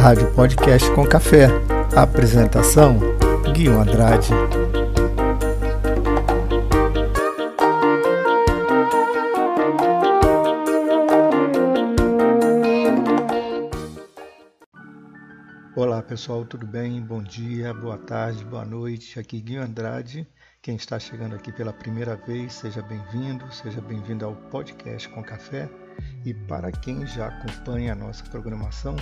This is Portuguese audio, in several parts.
Rádio Podcast com Café. Apresentação: Guilherme Andrade. Olá pessoal, tudo bem? Bom dia, boa tarde, boa noite. Aqui Guilherme Andrade. Quem está chegando aqui pela primeira vez, seja bem-vindo, seja bem-vindo ao Podcast com Café. E para quem já acompanha a nossa programação,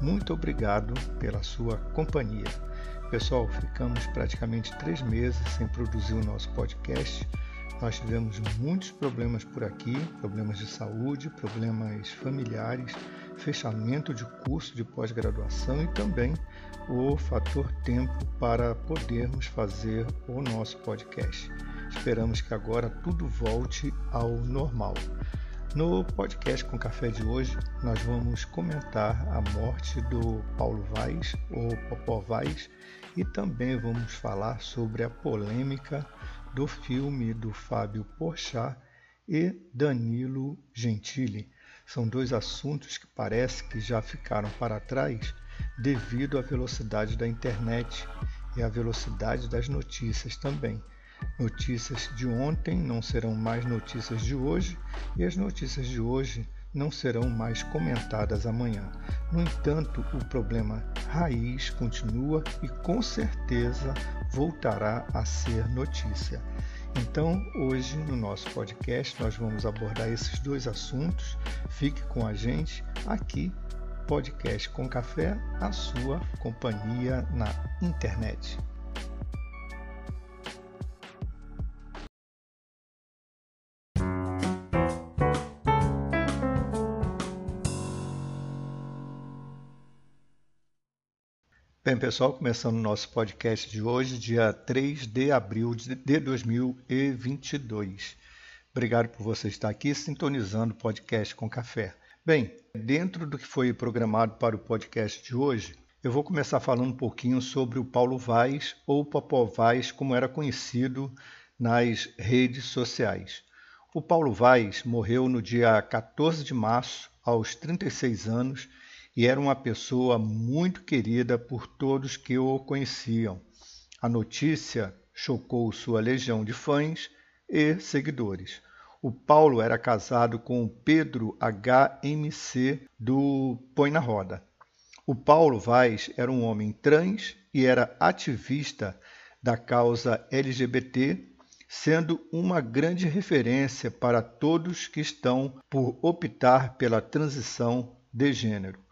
muito obrigado pela sua companhia. Pessoal, ficamos praticamente três meses sem produzir o nosso podcast. Nós tivemos muitos problemas por aqui, problemas de saúde, problemas familiares, fechamento de curso de pós-graduação e também o fator tempo para podermos fazer o nosso podcast. Esperamos que agora tudo volte ao normal. No podcast com café de hoje, nós vamos comentar a morte do Paulo Vaz, ou Popó Vaz, e também vamos falar sobre a polêmica do filme do Fábio Porchat e Danilo Gentili. São dois assuntos que parece que já ficaram para trás devido à velocidade da internet e à velocidade das notícias também. Notícias de ontem não serão mais notícias de hoje e as notícias de hoje não serão mais comentadas amanhã. No entanto, o problema raiz continua e com certeza voltará a ser notícia. Então, hoje no nosso podcast, nós vamos abordar esses dois assuntos. Fique com a gente aqui, Podcast com Café, a sua companhia na internet. Bem, pessoal, começando o nosso podcast de hoje, dia 3 de abril de 2022. Obrigado por você estar aqui sintonizando o podcast com café. Bem, dentro do que foi programado para o podcast de hoje, eu vou começar falando um pouquinho sobre o Paulo Vaz, ou Popó Vaz, como era conhecido nas redes sociais. O Paulo Vaz morreu no dia 14 de março, aos 36 anos, e era uma pessoa muito querida por todos que o conheciam. A notícia chocou sua legião de fãs e seguidores. O Paulo era casado com Pedro HMC do Põe na Roda. O Paulo Vaz era um homem trans e era ativista da causa LGBT, sendo uma grande referência para todos que estão por optar pela transição de gênero.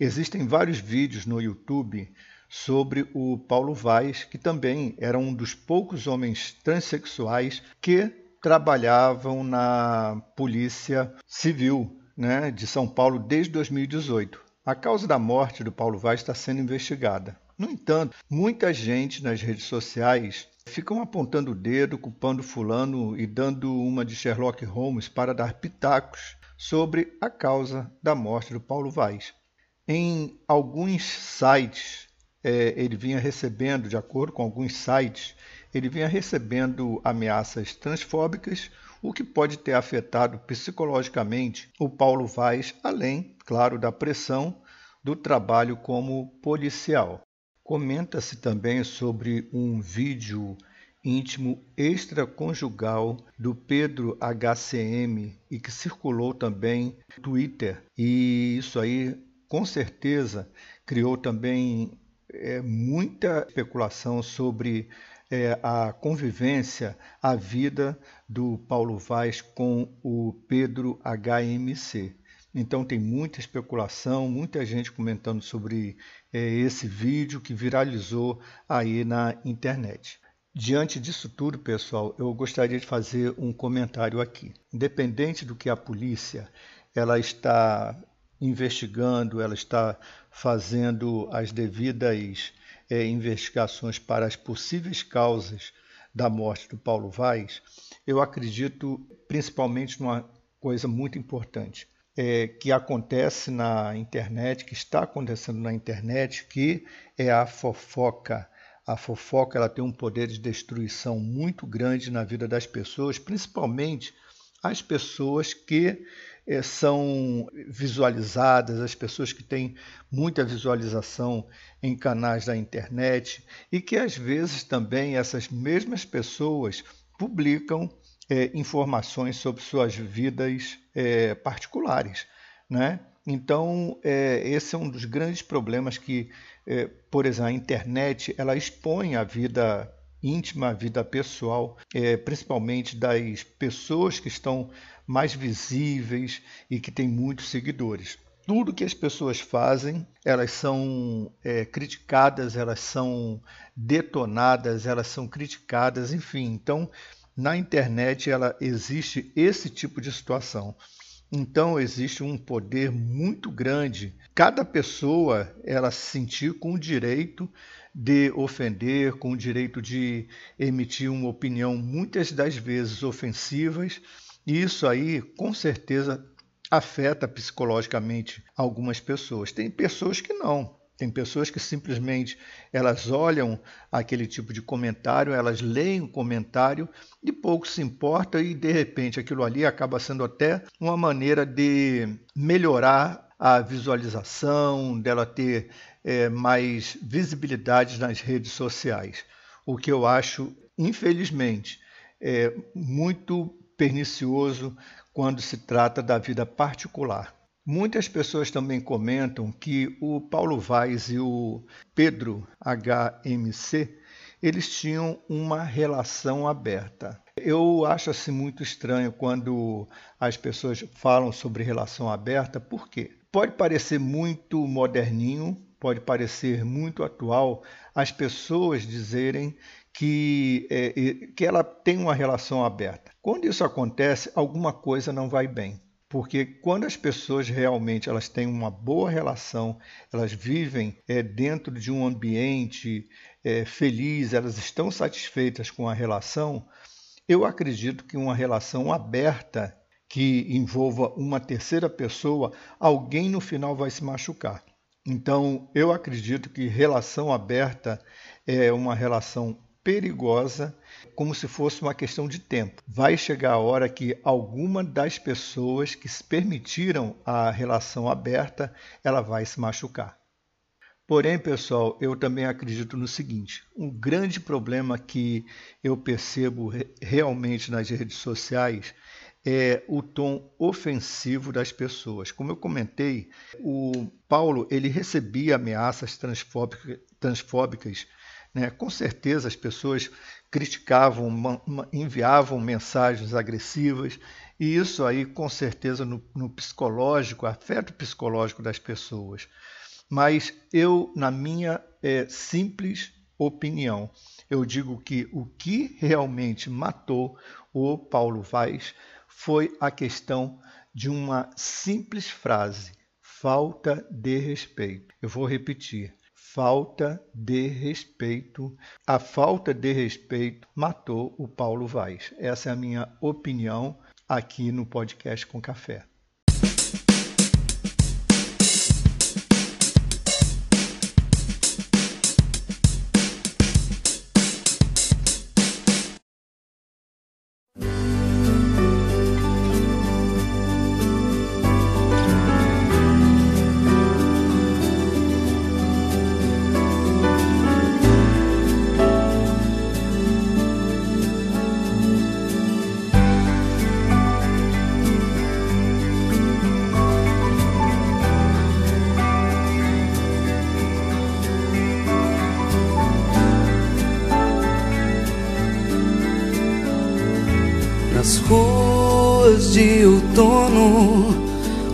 Existem vários vídeos no YouTube sobre o Paulo Vaz, que também era um dos poucos homens transexuais que trabalhavam na Polícia Civil né, de São Paulo desde 2018. A causa da morte do Paulo Vaz está sendo investigada. No entanto, muita gente nas redes sociais ficam apontando o dedo, culpando fulano e dando uma de Sherlock Holmes para dar pitacos sobre a causa da morte do Paulo Vaz. Em alguns sites, é, ele vinha recebendo, de acordo com alguns sites, ele vinha recebendo ameaças transfóbicas, o que pode ter afetado psicologicamente o Paulo Vaz, além, claro, da pressão do trabalho como policial. Comenta-se também sobre um vídeo íntimo extraconjugal do Pedro HCM e que circulou também no Twitter. E isso aí com certeza criou também é, muita especulação sobre é, a convivência, a vida do Paulo Vaz com o Pedro HMC. Então tem muita especulação, muita gente comentando sobre é, esse vídeo que viralizou aí na internet. Diante disso tudo, pessoal, eu gostaria de fazer um comentário aqui. Independente do que a polícia ela está investigando, ela está fazendo as devidas é, investigações para as possíveis causas da morte do Paulo Vaz, eu acredito principalmente numa coisa muito importante. É, que acontece na internet, que está acontecendo na internet, que é a fofoca. A fofoca ela tem um poder de destruição muito grande na vida das pessoas, principalmente as pessoas que é, são visualizadas, as pessoas que têm muita visualização em canais da internet e que às vezes também essas mesmas pessoas publicam é, informações sobre suas vidas é, particulares, né? Então, esse é um dos grandes problemas que, por exemplo, a internet ela expõe a vida íntima, a vida pessoal, é, principalmente das pessoas que estão mais visíveis e que têm muitos seguidores. Tudo que as pessoas fazem, elas são é, criticadas, elas são detonadas, elas são criticadas, enfim. Então, na internet, ela existe esse tipo de situação. Então existe um poder muito grande. Cada pessoa ela se sentir com o direito de ofender, com o direito de emitir uma opinião muitas das vezes ofensivas. E isso aí, com certeza, afeta psicologicamente algumas pessoas. Tem pessoas que não. Tem pessoas que simplesmente elas olham aquele tipo de comentário, elas leem o comentário e pouco se importa e de repente aquilo ali acaba sendo até uma maneira de melhorar a visualização, dela ter é, mais visibilidade nas redes sociais. O que eu acho, infelizmente, é muito pernicioso quando se trata da vida particular. Muitas pessoas também comentam que o Paulo Vaz e o Pedro HMC eles tinham uma relação aberta. Eu acho assim muito estranho quando as pessoas falam sobre relação aberta, por quê? Pode parecer muito moderninho, pode parecer muito atual as pessoas dizerem que, é, que ela tem uma relação aberta. Quando isso acontece, alguma coisa não vai bem. Porque quando as pessoas realmente elas têm uma boa relação, elas vivem é, dentro de um ambiente é, feliz, elas estão satisfeitas com a relação, eu acredito que uma relação aberta que envolva uma terceira pessoa, alguém no final vai se machucar. Então, eu acredito que relação aberta é uma relação perigosa, como se fosse uma questão de tempo. Vai chegar a hora que alguma das pessoas que se permitiram a relação aberta, ela vai se machucar. Porém, pessoal, eu também acredito no seguinte: um grande problema que eu percebo realmente nas redes sociais é o tom ofensivo das pessoas. Como eu comentei, o Paulo ele recebia ameaças transfóbicas né? Com certeza as pessoas criticavam, enviavam mensagens agressivas, e isso aí, com certeza, no, no psicológico, afeta o psicológico das pessoas. Mas eu, na minha é, simples opinião, eu digo que o que realmente matou o Paulo Vaz foi a questão de uma simples frase: falta de respeito. Eu vou repetir: falta de respeito. A falta de respeito matou o Paulo Vaz. Essa é a minha opinião aqui no podcast com café.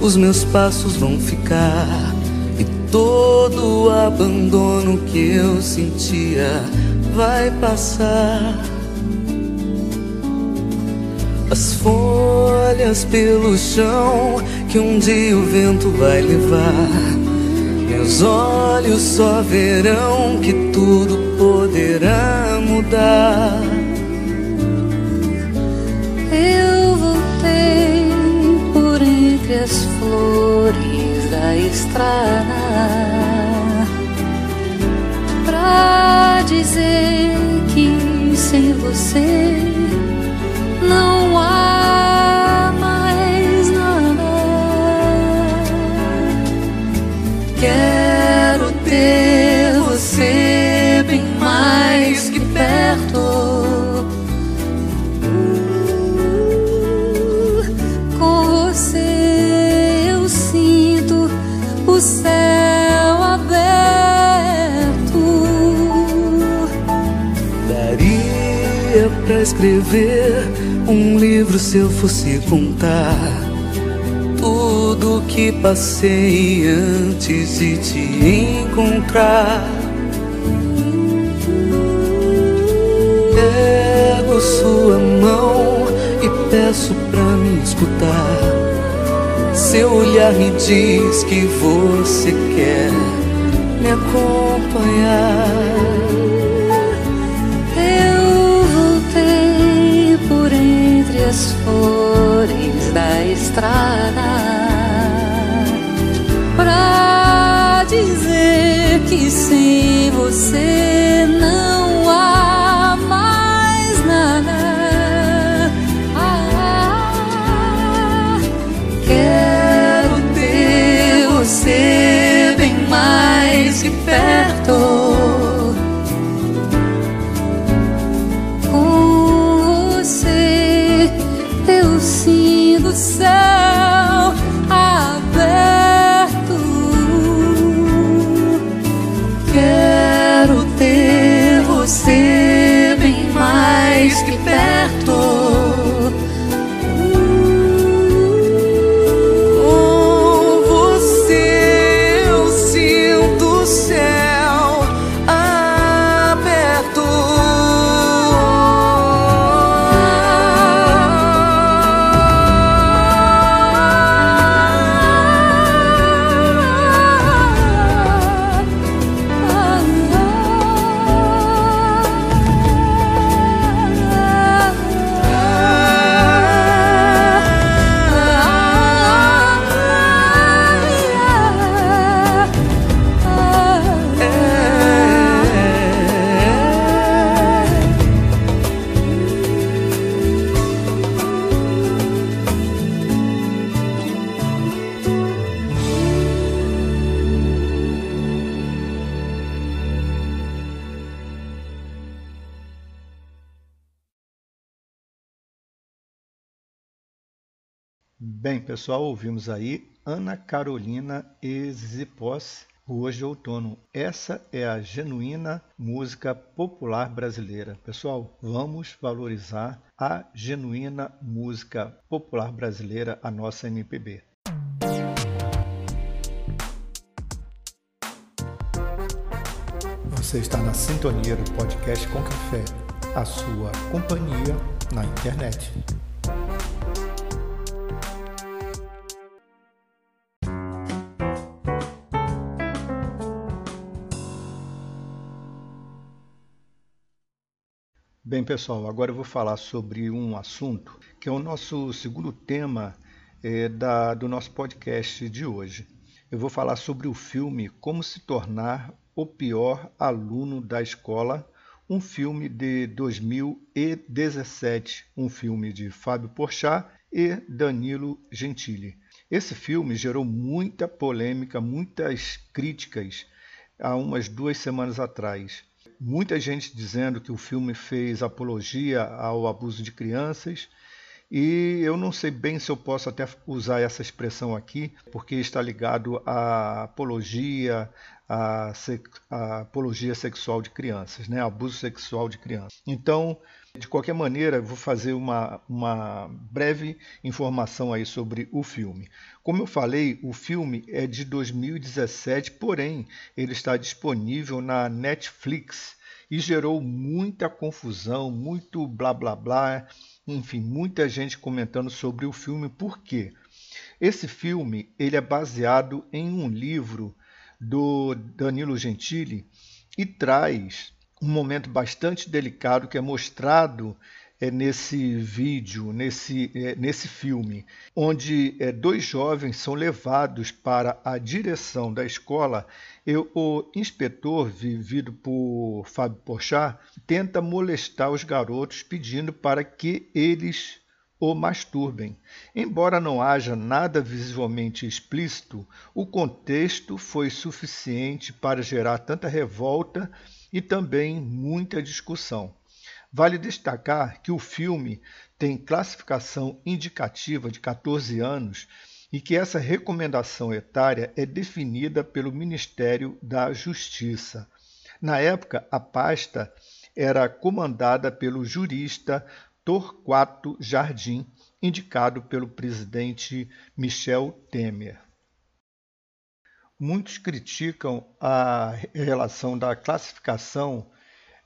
Os meus passos vão ficar e todo o abandono que eu sentia vai passar. As folhas pelo chão que um dia o vento vai levar. Meus olhos só verão que tudo poderá mudar. As flores da estrada pra dizer que sem você não há escrever um livro se eu fosse contar tudo que passei antes de te encontrar. Pego sua mão e peço pra me escutar. Seu olhar me diz que você quer me acompanhar. Bem, pessoal, ouvimos aí Ana Carolina Exipós, Ruas de Outono. Essa é a genuína música popular brasileira. Pessoal, vamos valorizar a genuína música popular brasileira, a nossa MPB. Você está na sintonia do podcast Com Café, a sua companhia na internet. Bem, pessoal, agora eu vou falar sobre um assunto que é o nosso segundo tema é, da, do nosso podcast de hoje. Eu vou falar sobre o filme Como se tornar o pior aluno da escola, um filme de 2017, um filme de Fábio Porchat e Danilo Gentili. Esse filme gerou muita polêmica, muitas críticas há umas duas semanas atrás muita gente dizendo que o filme fez apologia ao abuso de crianças. E eu não sei bem se eu posso até usar essa expressão aqui, porque está ligado à apologia, à, à apologia sexual de crianças, né? abuso sexual de crianças. Então, de qualquer maneira, vou fazer uma, uma breve informação aí sobre o filme. Como eu falei, o filme é de 2017, porém ele está disponível na Netflix e gerou muita confusão, muito blá blá blá, enfim, muita gente comentando sobre o filme. Por quê? Esse filme ele é baseado em um livro do Danilo Gentili e traz um momento bastante delicado que é mostrado é, nesse vídeo, nesse, é, nesse filme, onde é, dois jovens são levados para a direção da escola e o inspetor, vivido por Fábio Porchat, tenta molestar os garotos pedindo para que eles o masturbem. Embora não haja nada visivelmente explícito, o contexto foi suficiente para gerar tanta revolta e também muita discussão. Vale destacar que o filme tem classificação indicativa de 14 anos e que essa recomendação etária é definida pelo Ministério da Justiça. Na época, a pasta era comandada pelo jurista Torquato Jardim, indicado pelo presidente Michel Temer. Muitos criticam a relação da classificação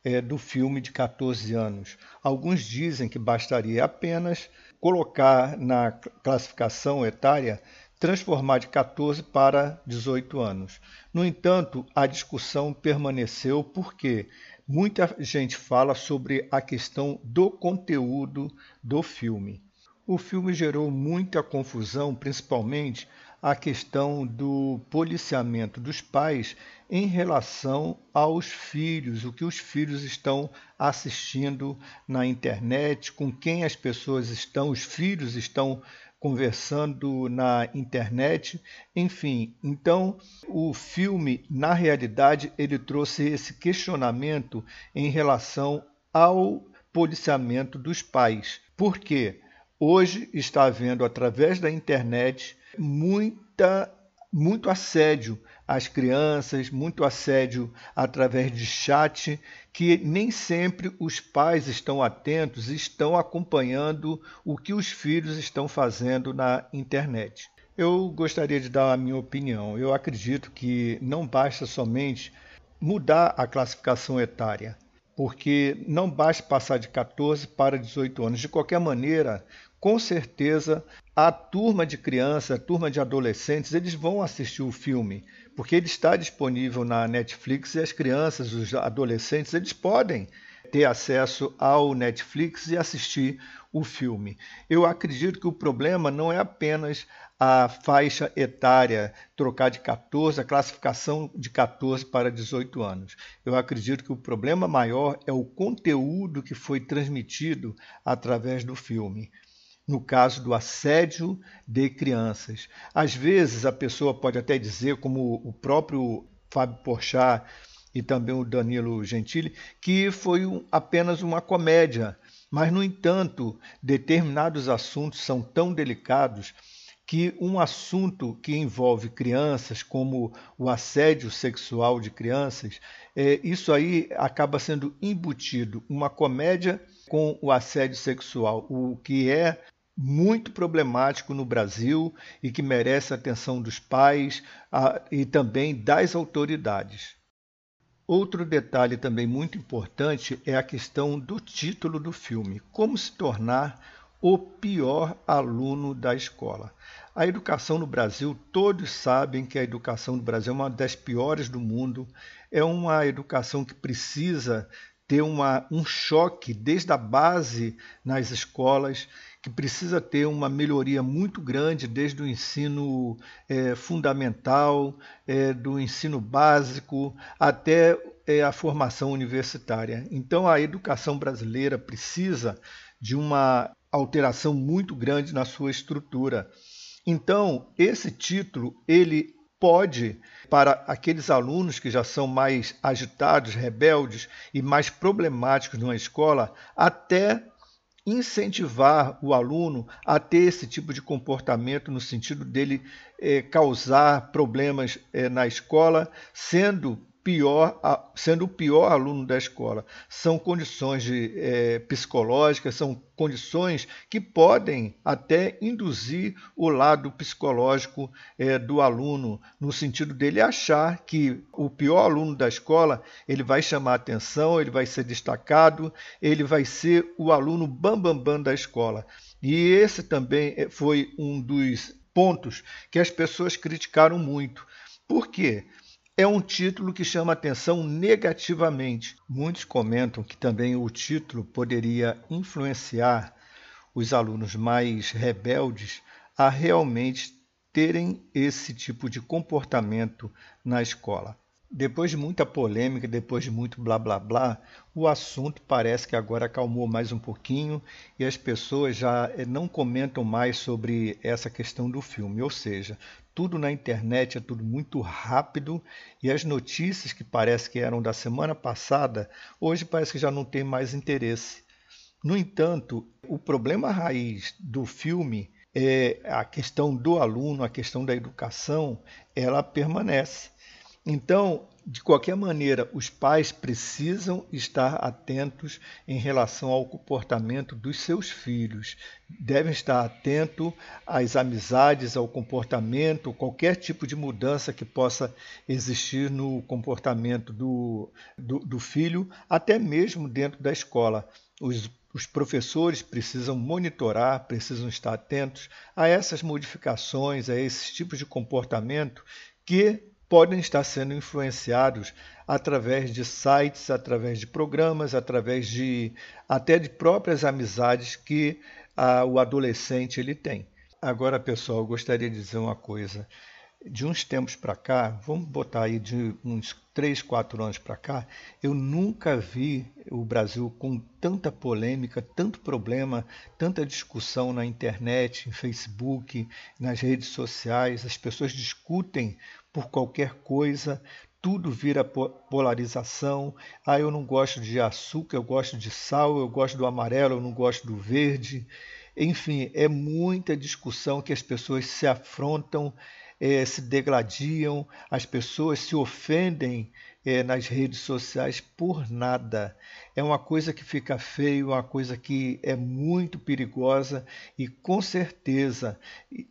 é, do filme de 14 anos. Alguns dizem que bastaria apenas colocar na classificação etária transformar de 14 para 18 anos. No entanto, a discussão permaneceu porque muita gente fala sobre a questão do conteúdo do filme. O filme gerou muita confusão, principalmente a questão do policiamento dos pais em relação aos filhos, o que os filhos estão assistindo na internet, com quem as pessoas estão, os filhos estão conversando na internet, enfim. Então, o filme, na realidade, ele trouxe esse questionamento em relação ao policiamento dos pais. Por quê? Hoje está havendo, através da internet, muita, muito assédio às crianças, muito assédio através de chat, que nem sempre os pais estão atentos estão acompanhando o que os filhos estão fazendo na internet. Eu gostaria de dar a minha opinião. Eu acredito que não basta somente mudar a classificação etária, porque não basta passar de 14 para 18 anos. De qualquer maneira, com certeza a turma de crianças, a turma de adolescentes, eles vão assistir o filme, porque ele está disponível na Netflix e as crianças, os adolescentes, eles podem ter acesso ao Netflix e assistir o filme. Eu acredito que o problema não é apenas a faixa etária trocar de 14, a classificação de 14 para 18 anos. Eu acredito que o problema maior é o conteúdo que foi transmitido através do filme no caso do assédio de crianças. Às vezes a pessoa pode até dizer, como o próprio Fábio Porchat e também o Danilo Gentili, que foi apenas uma comédia. Mas, no entanto, determinados assuntos são tão delicados que um assunto que envolve crianças, como o assédio sexual de crianças, é, isso aí acaba sendo embutido uma comédia com o assédio sexual, o que é muito problemático no Brasil e que merece a atenção dos pais a, e também das autoridades. Outro detalhe também muito importante é a questão do título do filme: Como se tornar o pior aluno da escola. A educação no Brasil, todos sabem que a educação no Brasil é uma das piores do mundo, é uma educação que precisa ter uma, um choque desde a base nas escolas que precisa ter uma melhoria muito grande desde o ensino é, fundamental, é, do ensino básico até é, a formação universitária. Então, a educação brasileira precisa de uma alteração muito grande na sua estrutura. Então, esse título ele pode para aqueles alunos que já são mais agitados, rebeldes e mais problemáticos numa escola, até incentivar o aluno a ter esse tipo de comportamento no sentido dele é, causar problemas é, na escola, sendo pior, sendo o pior aluno da escola. São condições de, é, psicológicas, são condições que podem até induzir o lado psicológico é, do aluno, no sentido dele achar que o pior aluno da escola ele vai chamar atenção, ele vai ser destacado, ele vai ser o aluno bambambam bam, bam da escola. E esse também é, foi um dos pontos que as pessoas criticaram muito. Por quê? É um título que chama atenção negativamente. Muitos comentam que também o título poderia influenciar os alunos mais rebeldes a realmente terem esse tipo de comportamento na escola. Depois de muita polêmica, depois de muito blá blá blá, o assunto parece que agora acalmou mais um pouquinho e as pessoas já eh, não comentam mais sobre essa questão do filme. Ou seja, tudo na internet é tudo muito rápido e as notícias que parece que eram da semana passada, hoje parece que já não tem mais interesse. No entanto, o problema raiz do filme é a questão do aluno, a questão da educação, ela permanece. Então, de qualquer maneira, os pais precisam estar atentos em relação ao comportamento dos seus filhos. Devem estar atentos às amizades, ao comportamento, qualquer tipo de mudança que possa existir no comportamento do, do, do filho, até mesmo dentro da escola. Os os professores precisam monitorar, precisam estar atentos a essas modificações, a esses tipos de comportamento que podem estar sendo influenciados através de sites, através de programas, através de até de próprias amizades que a, o adolescente ele tem. Agora, pessoal, gostaria de dizer uma coisa. De uns tempos para cá, vamos botar aí de uns 3, 4 anos para cá, eu nunca vi o Brasil com tanta polêmica, tanto problema, tanta discussão na internet, em Facebook, nas redes sociais. As pessoas discutem por qualquer coisa, tudo vira polarização. Ah, eu não gosto de açúcar, eu gosto de sal, eu gosto do amarelo, eu não gosto do verde. Enfim, é muita discussão que as pessoas se afrontam, é, se degladiam, as pessoas se ofendem é, nas redes sociais por nada. É uma coisa que fica feio, uma coisa que é muito perigosa e com certeza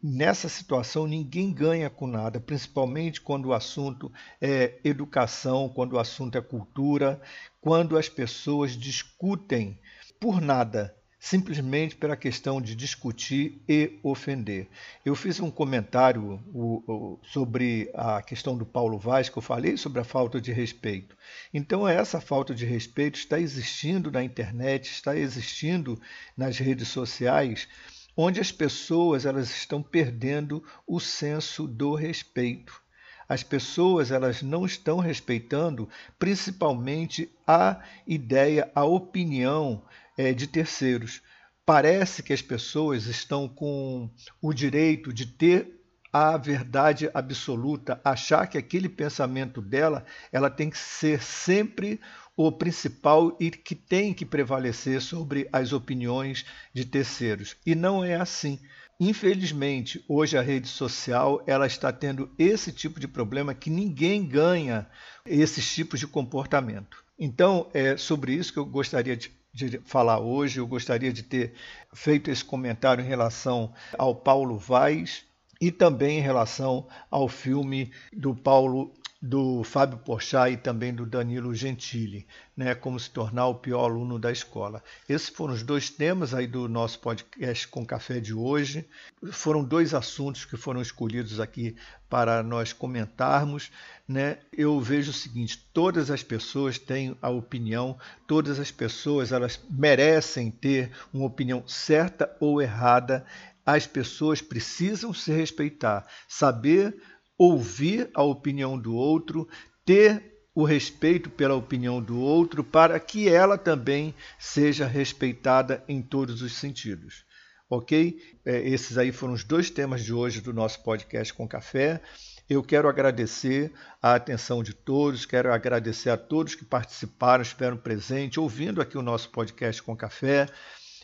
nessa situação ninguém ganha com nada, principalmente quando o assunto é educação, quando o assunto é cultura, quando as pessoas discutem por nada simplesmente pela questão de discutir e ofender. Eu fiz um comentário sobre a questão do Paulo Vaz, que eu falei sobre a falta de respeito. Então, essa falta de respeito está existindo na internet, está existindo nas redes sociais, onde as pessoas elas estão perdendo o senso do respeito. As pessoas elas não estão respeitando principalmente a ideia, a opinião é, de terceiros. Parece que as pessoas estão com o direito de ter a verdade absoluta, achar que aquele pensamento dela, ela tem que ser sempre o principal e que tem que prevalecer sobre as opiniões de terceiros. E não é assim. Infelizmente, hoje a rede social ela está tendo esse tipo de problema que ninguém ganha esses tipos de comportamento. Então, é sobre isso que eu gostaria de de falar hoje. Eu gostaria de ter feito esse comentário em relação ao Paulo Vaz e também em relação ao filme do Paulo do Fábio Porchat e também do Danilo Gentili, né, como se tornar o pior aluno da escola. Esses foram os dois temas aí do nosso podcast com café de hoje. Foram dois assuntos que foram escolhidos aqui para nós comentarmos. Né? Eu vejo o seguinte: todas as pessoas têm a opinião, todas as pessoas elas merecem ter uma opinião certa ou errada. As pessoas precisam se respeitar, saber ouvir a opinião do outro, ter o respeito pela opinião do outro, para que ela também seja respeitada em todos os sentidos. Ok? É, esses aí foram os dois temas de hoje do nosso podcast com café. Eu quero agradecer a atenção de todos, quero agradecer a todos que participaram, estiveram presentes, ouvindo aqui o nosso podcast com café.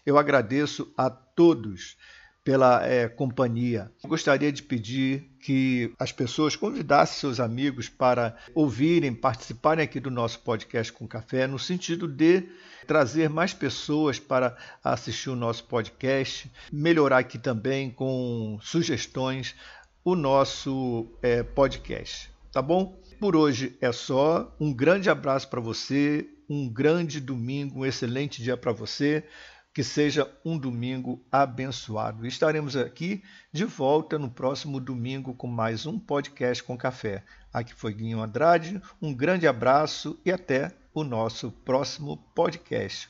Eu agradeço a todos pela é, companhia. Gostaria de pedir que as pessoas convidassem seus amigos para ouvirem, participarem aqui do nosso podcast com café, no sentido de trazer mais pessoas para assistir o nosso podcast, melhorar aqui também com sugestões o nosso é, podcast. Tá bom? Por hoje é só. Um grande abraço para você, um grande domingo, um excelente dia para você. Que seja um domingo abençoado. Estaremos aqui de volta no próximo domingo com mais um podcast com café. Aqui foi Guinho Andrade, um grande abraço e até o nosso próximo podcast.